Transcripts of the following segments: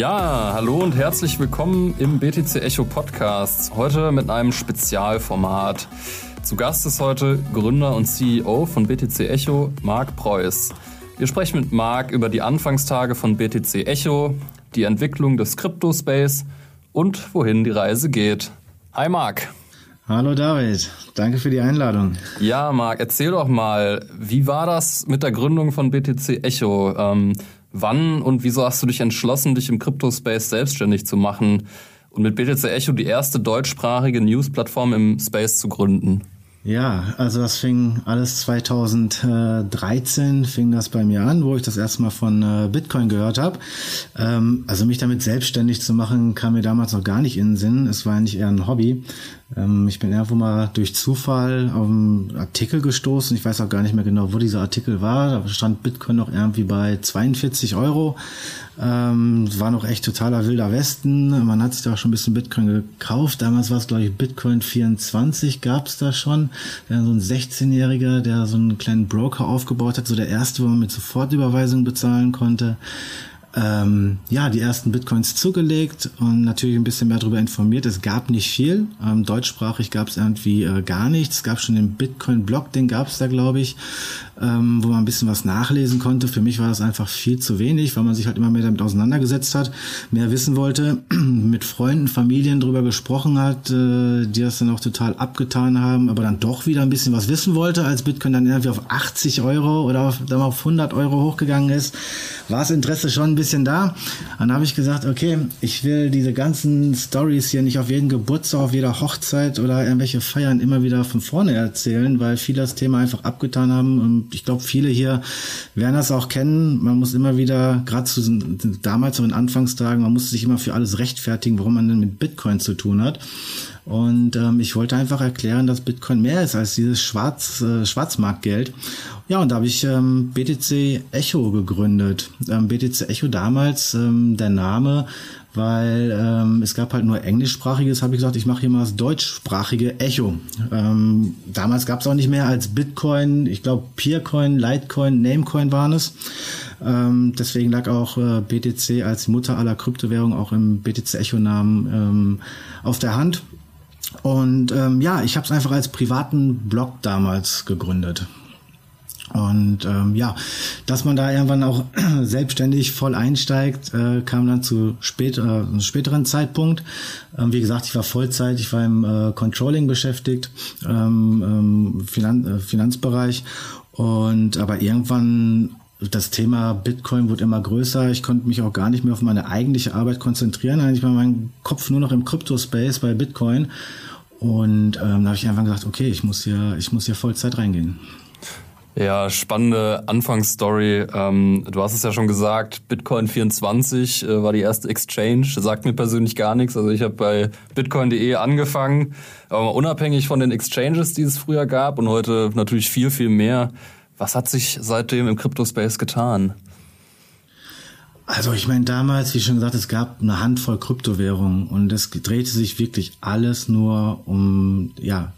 Ja, hallo und herzlich willkommen im BTC Echo Podcast. Heute mit einem Spezialformat. Zu Gast ist heute Gründer und CEO von BTC Echo, Marc Preuß. Wir sprechen mit Marc über die Anfangstage von BTC Echo, die Entwicklung des Crypto-Space und wohin die Reise geht. Hi Marc. Hallo David, danke für die Einladung. Ja, Marc, erzähl doch mal, wie war das mit der Gründung von BTC Echo? Ähm, wann und wieso hast du dich entschlossen, dich im Crypto-Space selbstständig zu machen und mit BTC Echo die erste deutschsprachige News-Plattform im Space zu gründen? Ja, also das fing alles 2013 fing das bei mir an, wo ich das erste Mal von äh, Bitcoin gehört habe. Ähm, also mich damit selbstständig zu machen, kam mir damals noch gar nicht in den Sinn. Es war eigentlich eher ein Hobby. Ähm, ich bin irgendwo mal durch Zufall auf einen Artikel gestoßen. Ich weiß auch gar nicht mehr genau, wo dieser Artikel war. Da stand Bitcoin noch irgendwie bei 42 Euro. Ähm, war noch echt totaler wilder Westen. Man hat sich da auch schon ein bisschen Bitcoin gekauft. Damals war es, glaube ich, Bitcoin 24 gab es da schon. Ja, so ein 16-Jähriger, der so einen kleinen Broker aufgebaut hat. So der erste, wo man mit Sofortüberweisung bezahlen konnte ähm, ja, die ersten Bitcoins zugelegt und natürlich ein bisschen mehr darüber informiert. Es gab nicht viel. Ähm, deutschsprachig gab es irgendwie äh, gar nichts. Es gab schon den Bitcoin-Blog, den gab es da, glaube ich, ähm, wo man ein bisschen was nachlesen konnte. Für mich war das einfach viel zu wenig, weil man sich halt immer mehr damit auseinandergesetzt hat, mehr wissen wollte, mit Freunden, Familien drüber gesprochen hat, äh, die das dann auch total abgetan haben, aber dann doch wieder ein bisschen was wissen wollte, als Bitcoin dann irgendwie auf 80 Euro oder auf, dann auf 100 Euro hochgegangen ist, war das Interesse schon ein bisschen da. Dann habe ich gesagt, okay, ich will diese ganzen Stories hier nicht auf jeden Geburtstag, auf jeder Hochzeit oder irgendwelche Feiern immer wieder von vorne erzählen, weil viele das Thema einfach abgetan haben. Und ich glaube, viele hier werden das auch kennen. Man muss immer wieder, gerade zu damals so in Anfangstagen, man musste sich immer für alles rechtfertigen, warum man denn mit Bitcoin zu tun hat. Und ähm, ich wollte einfach erklären, dass Bitcoin mehr ist als dieses Schwarz, äh, Schwarzmarktgeld. Ja, und da habe ich ähm, BTC Echo gegründet. Ähm, BTC Echo damals, ähm, der Name, weil ähm, es gab halt nur englischsprachiges, habe ich gesagt, ich mache hier mal das deutschsprachige Echo. Ähm, damals gab es auch nicht mehr als Bitcoin, ich glaube Peercoin, Litecoin, Namecoin waren es. Ähm, deswegen lag auch äh, BTC als Mutter aller Kryptowährungen auch im BTC Echo-Namen ähm, auf der Hand. Und ähm, ja, ich habe es einfach als privaten Blog damals gegründet. Und ähm, ja, dass man da irgendwann auch selbstständig voll einsteigt, äh, kam dann zu spät, äh, einem späteren Zeitpunkt. Ähm, wie gesagt, ich war Vollzeit, ich war im äh, Controlling beschäftigt, ähm, ähm, Finan äh, Finanzbereich. Und aber irgendwann das Thema Bitcoin wurde immer größer. Ich konnte mich auch gar nicht mehr auf meine eigentliche Arbeit konzentrieren. Eigentlich war mein Kopf nur noch im Crypto-Space bei Bitcoin. Und ähm, da habe ich einfach gesagt, okay, ich muss hier, ich muss hier Vollzeit reingehen. Ja, spannende Anfangsstory. Ähm, du hast es ja schon gesagt, Bitcoin 24 äh, war die erste Exchange. Sagt mir persönlich gar nichts. Also ich habe bei bitcoin.de angefangen, aber unabhängig von den Exchanges, die es früher gab und heute natürlich viel, viel mehr. Was hat sich seitdem im Crypto-Space getan? Also ich meine, damals, wie schon gesagt, es gab eine Handvoll Kryptowährungen und es drehte sich wirklich alles nur um ja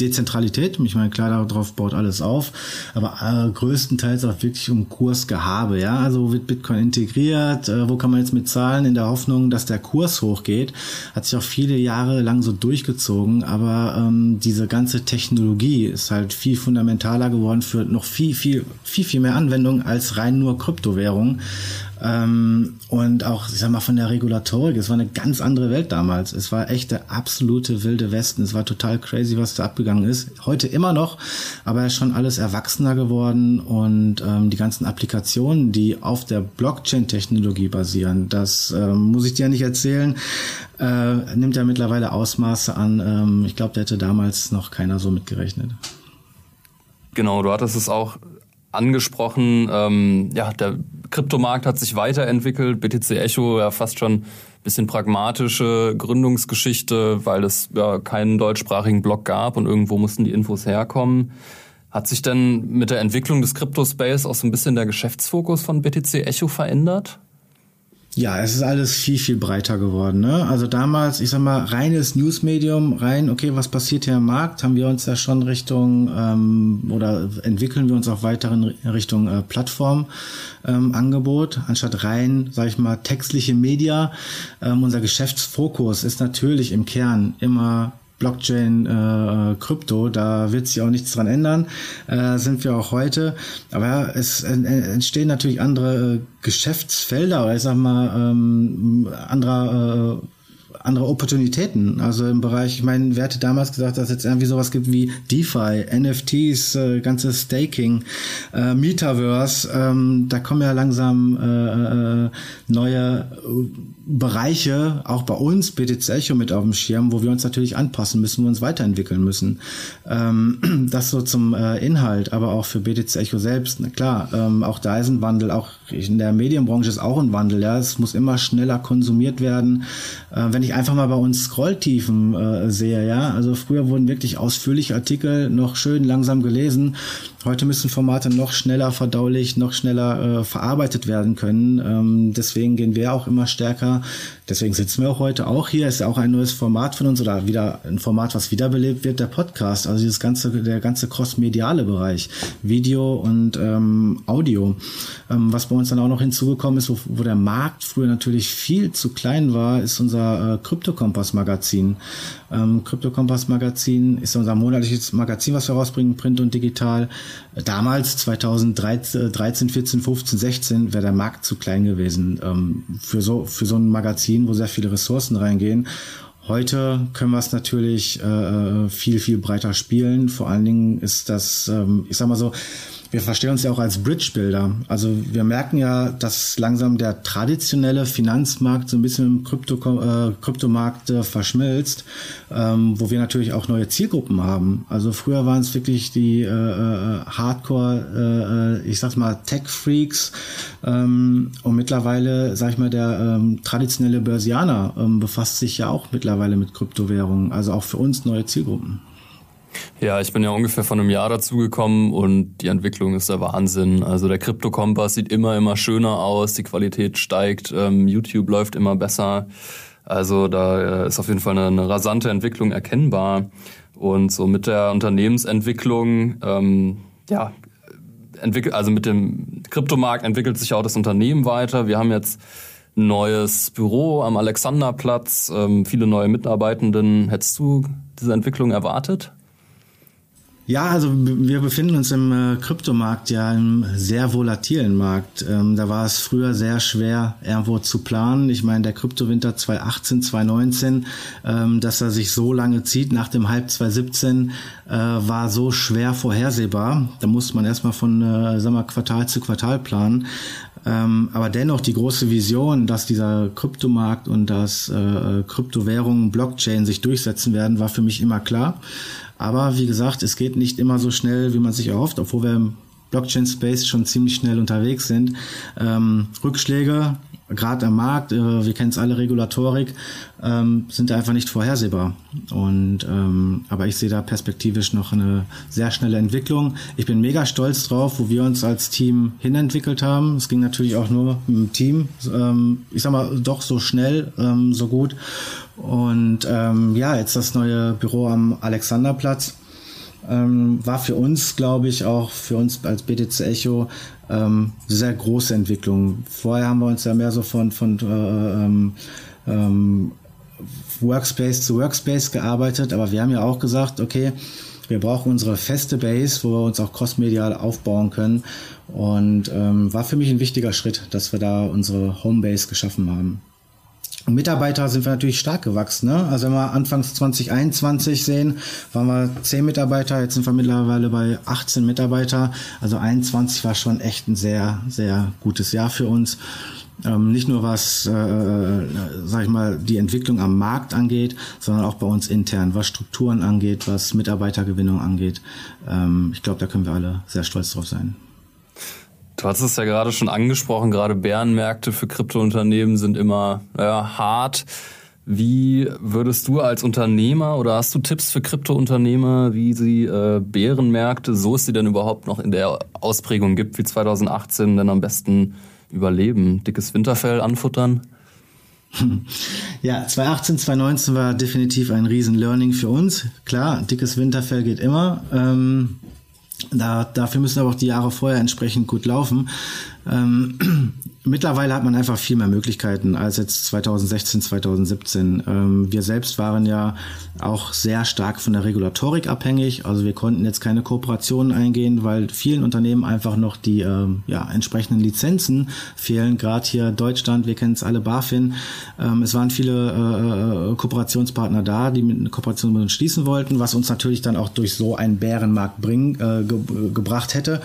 Dezentralität. Ich meine, klar, darauf baut alles auf, aber äh, größtenteils auch wirklich um Kursgehabe. Ja, also wird Bitcoin integriert? Äh, wo kann man jetzt mit zahlen in der Hoffnung, dass der Kurs hochgeht? Hat sich auch viele Jahre lang so durchgezogen, aber ähm, diese ganze Technologie ist halt viel fundamentaler geworden für noch viel, viel, viel, viel mehr Anwendungen als rein nur Kryptowährungen. Ähm, und auch, ich sag mal, von der Regulatorik, es war eine ganz andere Welt damals. Es war echt der absolute wilde Westen. Es war total crazy, was da abgegangen ist. Heute immer noch, aber schon alles erwachsener geworden und ähm, die ganzen Applikationen, die auf der Blockchain-Technologie basieren, das ähm, muss ich dir nicht erzählen, äh, nimmt ja mittlerweile Ausmaße an. Ähm, ich glaube, da hätte damals noch keiner so mitgerechnet. Genau, du hattest es auch angesprochen. Ähm, ja, der Kryptomarkt hat sich weiterentwickelt. BTC Echo ja fast schon ein bisschen pragmatische Gründungsgeschichte, weil es ja keinen deutschsprachigen Blog gab und irgendwo mussten die Infos herkommen. Hat sich denn mit der Entwicklung des Crypto-Space auch so ein bisschen der Geschäftsfokus von BTC Echo verändert? Ja, es ist alles viel, viel breiter geworden. Ne? Also damals, ich sag mal, reines Newsmedium, rein, okay, was passiert hier am Markt, haben wir uns ja schon Richtung ähm, oder entwickeln wir uns auch weiter in Richtung äh, Plattformangebot, ähm, anstatt rein, sag ich mal, textliche Media. Ähm, unser Geschäftsfokus ist natürlich im Kern immer Blockchain, äh, Krypto, da wird sich auch nichts dran ändern, äh, sind wir auch heute. Aber es entstehen natürlich andere äh, Geschäftsfelder oder ich sag mal ähm, anderer äh, andere Opportunitäten. Also im Bereich, ich meine, wer hätte damals gesagt, dass es jetzt irgendwie sowas gibt wie DeFi, NFTs, äh, ganzes Staking, äh, Metaverse, ähm, da kommen ja langsam äh, äh, neue Bereiche, auch bei uns, BTC Echo mit auf dem Schirm, wo wir uns natürlich anpassen müssen, wo wir uns weiterentwickeln müssen. Ähm, das so zum äh, Inhalt, aber auch für BTC Echo selbst. Na klar, ähm, auch da ist ein Wandel, auch in der Medienbranche ist auch ein Wandel. Ja, es muss immer schneller konsumiert werden. Äh, wenn ich einfach mal bei uns Scrolltiefen äh, sehe, ja, also früher wurden wirklich ausführliche Artikel noch schön langsam gelesen. Heute müssen Formate noch schneller verdaulich, noch schneller äh, verarbeitet werden können. Ähm, deswegen gehen wir auch immer stärker. Deswegen sitzen wir auch heute auch hier. Ist ja auch ein neues Format von uns oder wieder ein Format, was wiederbelebt wird, der Podcast. Also dieses ganze, der ganze cross-mediale Bereich, Video und ähm, Audio. Ähm, was bei uns dann auch noch hinzugekommen ist, wo, wo der Markt früher natürlich viel zu klein war, ist unser äh, Krypto-Kompass-Magazin. Ähm, Krypto-Kompass-Magazin ist unser monatliches Magazin, was wir rausbringen, Print und digital. Damals, 2013, 14, 15, 16, wäre der Markt zu klein gewesen ähm, für, so, für so ein Magazin, wo sehr viele Ressourcen reingehen. Heute können wir es natürlich äh, viel, viel breiter spielen. Vor allen Dingen ist das, ähm, ich sag mal so, wir verstehen uns ja auch als Bridge-Builder. Also wir merken ja, dass langsam der traditionelle Finanzmarkt so ein bisschen im Krypto, äh, Kryptomarkt äh, verschmilzt, ähm, wo wir natürlich auch neue Zielgruppen haben. Also früher waren es wirklich die äh, äh, Hardcore, äh, äh, ich sag mal Tech-Freaks ähm, und mittlerweile, sag ich mal, der ähm, traditionelle Börsianer ähm, befasst sich ja auch mittlerweile mit Kryptowährungen. Also auch für uns neue Zielgruppen. Ja, ich bin ja ungefähr von einem Jahr dazugekommen und die Entwicklung ist der Wahnsinn. Also der Krypto-Kompass sieht immer, immer schöner aus, die Qualität steigt, ähm, YouTube läuft immer besser. Also da äh, ist auf jeden Fall eine, eine, rasante Entwicklung erkennbar. Und so mit der Unternehmensentwicklung, ähm, ja, entwickelt, also mit dem Kryptomarkt entwickelt sich auch das Unternehmen weiter. Wir haben jetzt ein neues Büro am Alexanderplatz, ähm, viele neue Mitarbeitenden. Hättest du diese Entwicklung erwartet? Ja, also wir befinden uns im äh, Kryptomarkt ja im sehr volatilen Markt. Ähm, da war es früher sehr schwer, irgendwo zu planen. Ich meine, der Kryptowinter 2018, 2019, ähm, dass er sich so lange zieht nach dem Hype 2017, äh, war so schwer vorhersehbar. Da musste man erstmal von, äh, sag mal, Quartal zu Quartal planen. Ähm, aber dennoch die große Vision, dass dieser Kryptomarkt und dass äh, Kryptowährungen, Blockchain sich durchsetzen werden, war für mich immer klar. Aber wie gesagt, es geht nicht immer so schnell, wie man sich erhofft, obwohl wir Blockchain-Space schon ziemlich schnell unterwegs sind. Ähm, Rückschläge, gerade am Markt, äh, wir kennen es alle, Regulatorik, ähm, sind einfach nicht vorhersehbar. Und ähm, aber ich sehe da perspektivisch noch eine sehr schnelle Entwicklung. Ich bin mega stolz drauf, wo wir uns als Team hinentwickelt haben. Es ging natürlich auch nur im Team, ähm, ich sag mal, doch so schnell, ähm, so gut. Und ähm, ja, jetzt das neue Büro am Alexanderplatz. Ähm, war für uns, glaube ich, auch für uns als BTC Echo ähm, sehr große Entwicklung. Vorher haben wir uns ja mehr so von, von äh, ähm, ähm, Workspace zu Workspace gearbeitet, aber wir haben ja auch gesagt, okay, wir brauchen unsere feste Base, wo wir uns auch crossmedial aufbauen können. Und ähm, war für mich ein wichtiger Schritt, dass wir da unsere Homebase geschaffen haben. Mitarbeiter sind wir natürlich stark gewachsen. Ne? Also wenn wir anfangs 2021 sehen, waren wir 10 Mitarbeiter, jetzt sind wir mittlerweile bei 18 Mitarbeiter. Also 21 war schon echt ein sehr, sehr gutes Jahr für uns. Ähm, nicht nur was, äh, äh, sag ich mal, die Entwicklung am Markt angeht, sondern auch bei uns intern, was Strukturen angeht, was Mitarbeitergewinnung angeht. Ähm, ich glaube, da können wir alle sehr stolz drauf sein. Du hast es ja gerade schon angesprochen, gerade Bärenmärkte für Kryptounternehmen sind immer ja, hart. Wie würdest du als Unternehmer oder hast du Tipps für Kryptounternehmer, wie sie äh, Bärenmärkte, so es sie denn überhaupt noch in der Ausprägung gibt wie 2018, denn am besten überleben? Dickes Winterfell anfuttern? Ja, 2018, 2019 war definitiv ein riesen Learning für uns. Klar, dickes Winterfell geht immer. Ähm, da, dafür müssen aber auch die Jahre vorher entsprechend gut laufen. Ähm, Mittlerweile hat man einfach viel mehr Möglichkeiten als jetzt 2016, 2017. Ähm, wir selbst waren ja auch sehr stark von der Regulatorik abhängig. Also wir konnten jetzt keine Kooperationen eingehen, weil vielen Unternehmen einfach noch die ähm, ja, entsprechenden Lizenzen fehlen. Gerade hier Deutschland, wir kennen es alle BaFin. Ähm, es waren viele äh, äh, Kooperationspartner da, die mit einer Kooperation mit uns schließen wollten, was uns natürlich dann auch durch so einen Bärenmarkt bring, äh, ge gebracht hätte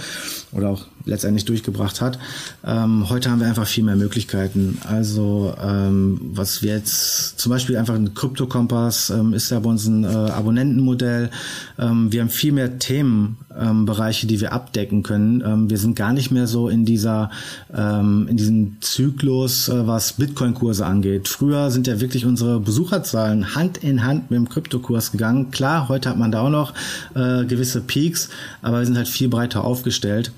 oder auch letztendlich durchgebracht hat. Ähm, heute haben wir einfach viel mehr Möglichkeiten. Also ähm, was wir jetzt zum Beispiel einfach ein Krypto-Kompass ähm, ist ja bei uns ein äh, Abonnentenmodell. Ähm, wir haben viel mehr Themenbereiche, die wir abdecken können. Ähm, wir sind gar nicht mehr so in dieser ähm, in diesem Zyklus, äh, was Bitcoin-Kurse angeht. Früher sind ja wirklich unsere Besucherzahlen Hand in Hand mit dem Kryptokurs gegangen. Klar, heute hat man da auch noch äh, gewisse Peaks, aber wir sind halt viel breiter aufgestellt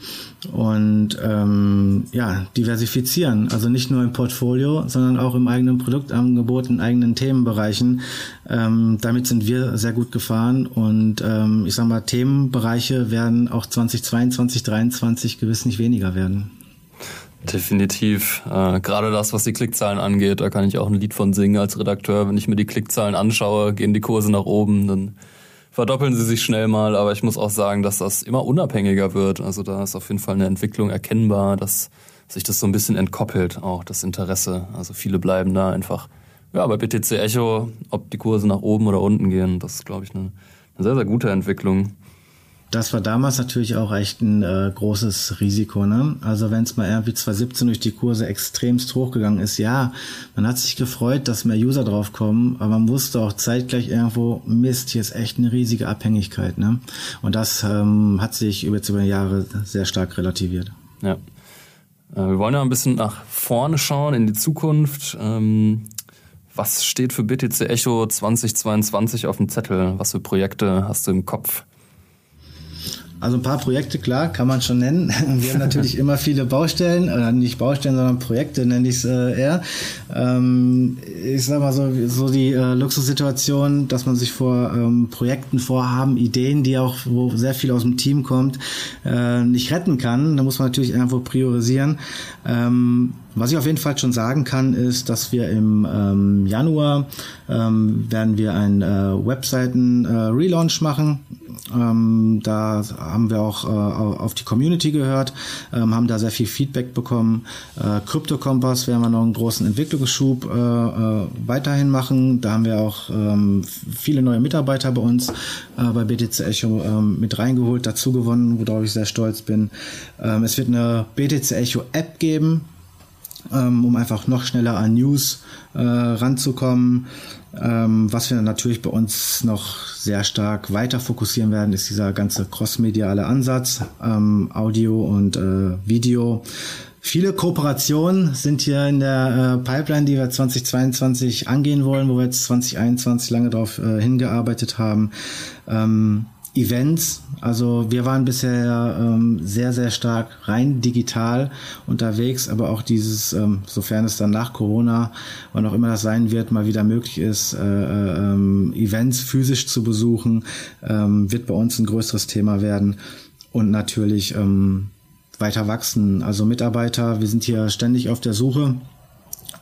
und ähm, ja, diversifizieren. Also nicht nur im Portfolio, sondern auch im eigenen Produktangebot, in eigenen Themenbereichen. Ähm, damit sind wir sehr gut gefahren und ähm, ich sag mal, Themenbereiche werden auch 2022, 2023 gewiss nicht weniger werden. Definitiv. Äh, Gerade das, was die Klickzahlen angeht, da kann ich auch ein Lied von singen als Redakteur. Wenn ich mir die Klickzahlen anschaue, gehen die Kurse nach oben, dann verdoppeln sie sich schnell mal, aber ich muss auch sagen, dass das immer unabhängiger wird. Also da ist auf jeden Fall eine Entwicklung erkennbar, dass sich das so ein bisschen entkoppelt, auch das Interesse. Also viele bleiben da einfach, ja, bei BTC Echo, ob die Kurse nach oben oder unten gehen, das ist, glaube ich, eine, eine sehr, sehr gute Entwicklung das war damals natürlich auch echt ein äh, großes Risiko. Ne? Also wenn es mal irgendwie 2017 durch die Kurse extremst hochgegangen ist, ja, man hat sich gefreut, dass mehr User draufkommen, aber man wusste auch zeitgleich irgendwo, Mist, hier ist echt eine riesige Abhängigkeit. Ne? Und das ähm, hat sich über, über die Jahre sehr stark relativiert. Ja. Äh, wir wollen ja ein bisschen nach vorne schauen, in die Zukunft. Ähm, was steht für BTC Echo 2022 auf dem Zettel? Was für Projekte hast du im Kopf? Also ein paar Projekte, klar, kann man schon nennen. Wir haben natürlich immer viele Baustellen, oder nicht Baustellen, sondern Projekte nenne ich es äh, eher. Ähm, ich sag mal so, so die äh, Luxussituation, dass man sich vor ähm, Projekten, Vorhaben, Ideen, die auch, wo sehr viel aus dem Team kommt, äh, nicht retten kann. Da muss man natürlich irgendwo priorisieren. Ähm, was ich auf jeden Fall schon sagen kann, ist, dass wir im ähm, Januar ähm, werden wir einen äh, Webseiten-Relaunch äh, machen. Ähm, da haben wir auch äh, auf die Community gehört, ähm, haben da sehr viel Feedback bekommen. Äh, Crypto Kompass werden wir noch einen großen Entwicklungsschub äh, äh, weiterhin machen. Da haben wir auch ähm, viele neue Mitarbeiter bei uns äh, bei BTC Echo ähm, mit reingeholt, dazu gewonnen, worauf ich sehr stolz bin. Ähm, es wird eine BTC Echo App geben, ähm, um einfach noch schneller an News äh, ranzukommen. Ähm, was wir natürlich bei uns noch sehr stark weiter fokussieren werden, ist dieser ganze crossmediale Ansatz, ähm, Audio und äh, Video. Viele Kooperationen sind hier in der äh, Pipeline, die wir 2022 angehen wollen, wo wir jetzt 2021 lange darauf äh, hingearbeitet haben. Ähm, Events. Also wir waren bisher ähm, sehr, sehr stark rein digital unterwegs, aber auch dieses, ähm, sofern es dann nach Corona, wann auch immer das sein wird, mal wieder möglich ist, äh, äh, ähm, Events physisch zu besuchen, ähm, wird bei uns ein größeres Thema werden. Und natürlich ähm, weiter wachsen. Also Mitarbeiter, wir sind hier ständig auf der Suche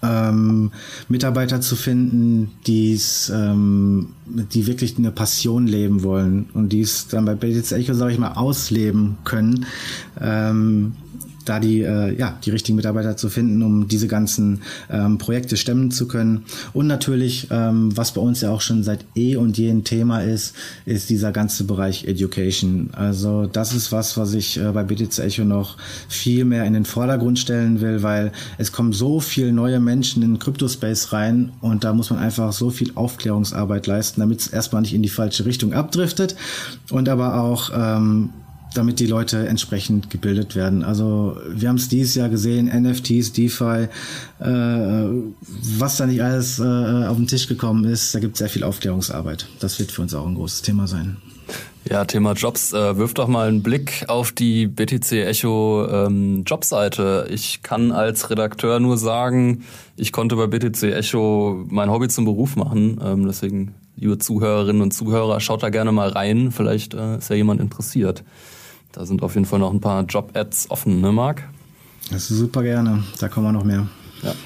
ähm, Mitarbeiter zu finden, die's, ähm, die wirklich eine Passion leben wollen und die es dann bei BTC Echo, sage ich mal, ausleben können. Ähm, da die, äh, ja, die richtigen Mitarbeiter zu finden, um diese ganzen ähm, Projekte stemmen zu können. Und natürlich, ähm, was bei uns ja auch schon seit eh und je ein Thema ist, ist dieser ganze Bereich Education. Also das ist was, was ich äh, bei BTC Echo noch viel mehr in den Vordergrund stellen will, weil es kommen so viele neue Menschen in den Crypto-Space rein und da muss man einfach so viel Aufklärungsarbeit leisten, damit es erstmal nicht in die falsche Richtung abdriftet und aber auch ähm, damit die Leute entsprechend gebildet werden. Also wir haben es dieses Jahr gesehen, NFTs, DeFi, äh, was da nicht alles äh, auf den Tisch gekommen ist, da gibt es sehr viel Aufklärungsarbeit. Das wird für uns auch ein großes Thema sein. Ja, Thema Jobs. Äh, wirf doch mal einen Blick auf die BTC Echo ähm, Jobseite. Ich kann als Redakteur nur sagen, ich konnte bei BTC Echo mein Hobby zum Beruf machen. Ähm, deswegen, liebe Zuhörerinnen und Zuhörer, schaut da gerne mal rein. Vielleicht äh, ist ja jemand interessiert. Da sind auf jeden Fall noch ein paar Job-Ads offen, ne, Marc? Das ist super gerne. Da kommen wir noch mehr. Ja.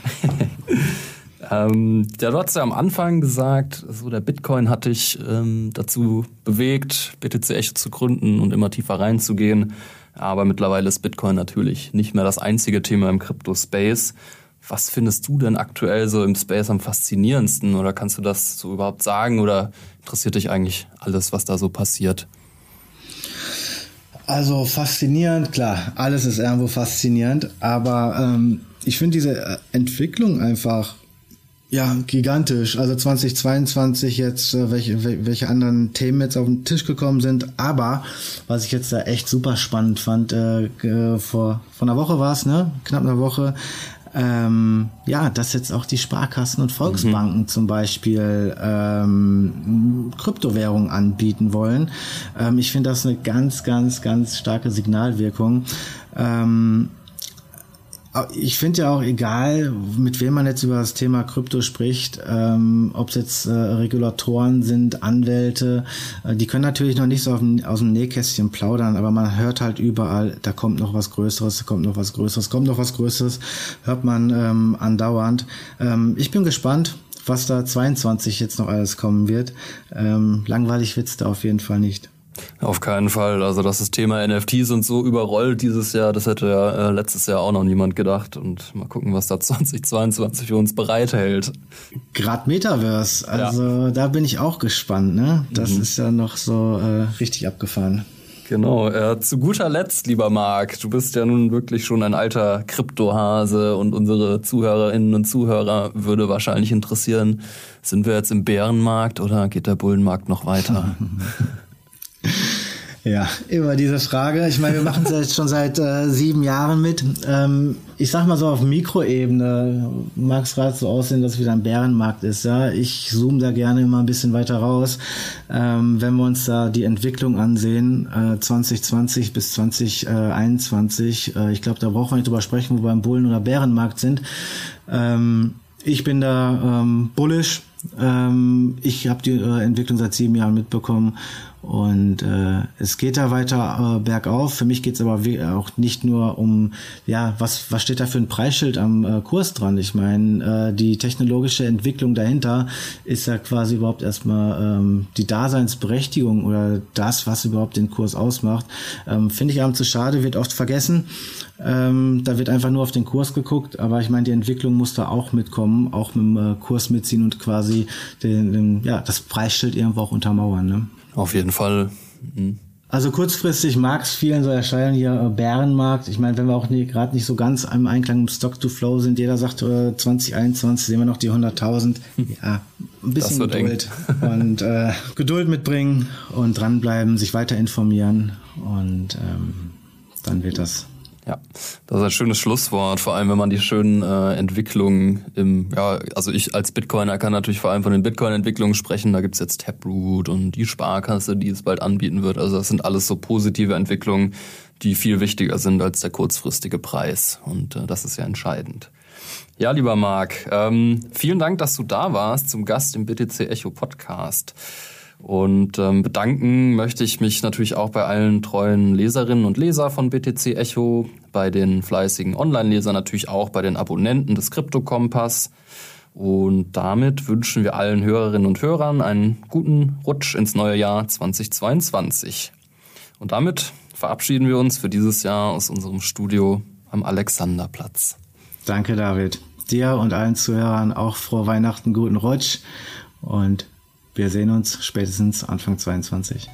Ähm, ja, du hast ja am Anfang gesagt, so der Bitcoin hat dich ähm, dazu bewegt, BTC Echo zu gründen und immer tiefer reinzugehen. Aber mittlerweile ist Bitcoin natürlich nicht mehr das einzige Thema im Crypto-Space. Was findest du denn aktuell so im Space am faszinierendsten? Oder kannst du das so überhaupt sagen? Oder interessiert dich eigentlich alles, was da so passiert? Also faszinierend, klar, alles ist irgendwo faszinierend, aber ähm, ich finde diese Entwicklung einfach ja, gigantisch. Also 2022 jetzt, äh, welche, welche anderen Themen jetzt auf den Tisch gekommen sind. Aber was ich jetzt da echt super spannend fand, äh, vor, vor einer Woche war es, ne? Knapp einer Woche. Ähm, ja, dass jetzt auch die Sparkassen und Volksbanken mhm. zum Beispiel ähm, Kryptowährungen anbieten wollen. Ähm, ich finde das eine ganz, ganz, ganz starke Signalwirkung. Ähm, ich finde ja auch egal, mit wem man jetzt über das Thema Krypto spricht, ähm, ob es jetzt äh, Regulatoren sind, Anwälte, äh, die können natürlich noch nicht so dem, aus dem Nähkästchen plaudern, aber man hört halt überall, da kommt noch was Größeres, da kommt noch was Größeres, kommt noch was Größeres, hört man ähm, andauernd. Ähm, ich bin gespannt, was da 22 jetzt noch alles kommen wird. Ähm, langweilig wird's da auf jeden Fall nicht. Auf keinen Fall. Also, dass das Thema NFTs und so überrollt dieses Jahr, das hätte ja äh, letztes Jahr auch noch niemand gedacht. Und mal gucken, was da 2022 für uns bereithält. Gerade Metaverse, also ja. da bin ich auch gespannt. Ne? Das mhm. ist ja noch so äh, richtig abgefahren. Genau. Äh, zu guter Letzt, lieber Marc, du bist ja nun wirklich schon ein alter Kryptohase und unsere Zuhörerinnen und Zuhörer würde wahrscheinlich interessieren, sind wir jetzt im Bärenmarkt oder geht der Bullenmarkt noch weiter? Ja, immer diese Frage. Ich meine, wir machen es jetzt schon seit äh, sieben Jahren mit. Ähm, ich sag mal so auf Mikroebene mag es gerade so aussehen, dass es wieder ein Bärenmarkt ist. Ja, ich zoome da gerne immer ein bisschen weiter raus. Ähm, wenn wir uns da die Entwicklung ansehen, äh, 2020 bis 2021, äh, ich glaube, da brauchen wir nicht drüber sprechen, wo wir im Bullen- oder Bärenmarkt sind. Ähm, ich bin da ähm, bullish. Ähm, ich habe die äh, Entwicklung seit sieben Jahren mitbekommen und äh, es geht da weiter äh, bergauf. Für mich geht es aber auch nicht nur um, ja, was, was steht da für ein Preisschild am äh, Kurs dran? Ich meine, äh, die technologische Entwicklung dahinter ist ja quasi überhaupt erstmal ähm, die Daseinsberechtigung oder das, was überhaupt den Kurs ausmacht. Ähm, Finde ich abends zu schade, wird oft vergessen. Ähm, da wird einfach nur auf den Kurs geguckt, aber ich meine, die Entwicklung muss da auch mitkommen, auch mit dem äh, Kurs mitziehen und quasi den, den, ja, das Preisschild irgendwo auch untermauern. Ne? Auf jeden Fall. Mhm. Also kurzfristig mag es vielen so erscheinen hier äh, Bärenmarkt. Ich meine, wenn wir auch nie, gerade nicht so ganz im Einklang im Stock to Flow sind, jeder sagt äh, 2021 sehen wir noch die 100.000. Ja, ein bisschen Geduld und äh, Geduld mitbringen und dranbleiben, sich weiter informieren und ähm, dann wird das ja, das ist ein schönes Schlusswort, vor allem wenn man die schönen äh, Entwicklungen im, ja, also ich als Bitcoiner kann natürlich vor allem von den Bitcoin-Entwicklungen sprechen. Da gibt's jetzt Taproot und die Sparkasse, die es bald anbieten wird. Also das sind alles so positive Entwicklungen, die viel wichtiger sind als der kurzfristige Preis. Und äh, das ist ja entscheidend. Ja, lieber Marc, ähm, vielen Dank, dass du da warst zum Gast im BTC Echo Podcast. Und ähm, bedanken möchte ich mich natürlich auch bei allen treuen Leserinnen und Leser von BTC Echo, bei den fleißigen Online-Lesern natürlich auch, bei den Abonnenten des Krypto-Kompass. Und damit wünschen wir allen Hörerinnen und Hörern einen guten Rutsch ins neue Jahr 2022. Und damit verabschieden wir uns für dieses Jahr aus unserem Studio am Alexanderplatz. Danke, David. Dir und allen Zuhörern auch frohe Weihnachten, guten Rutsch und wir sehen uns spätestens Anfang 22.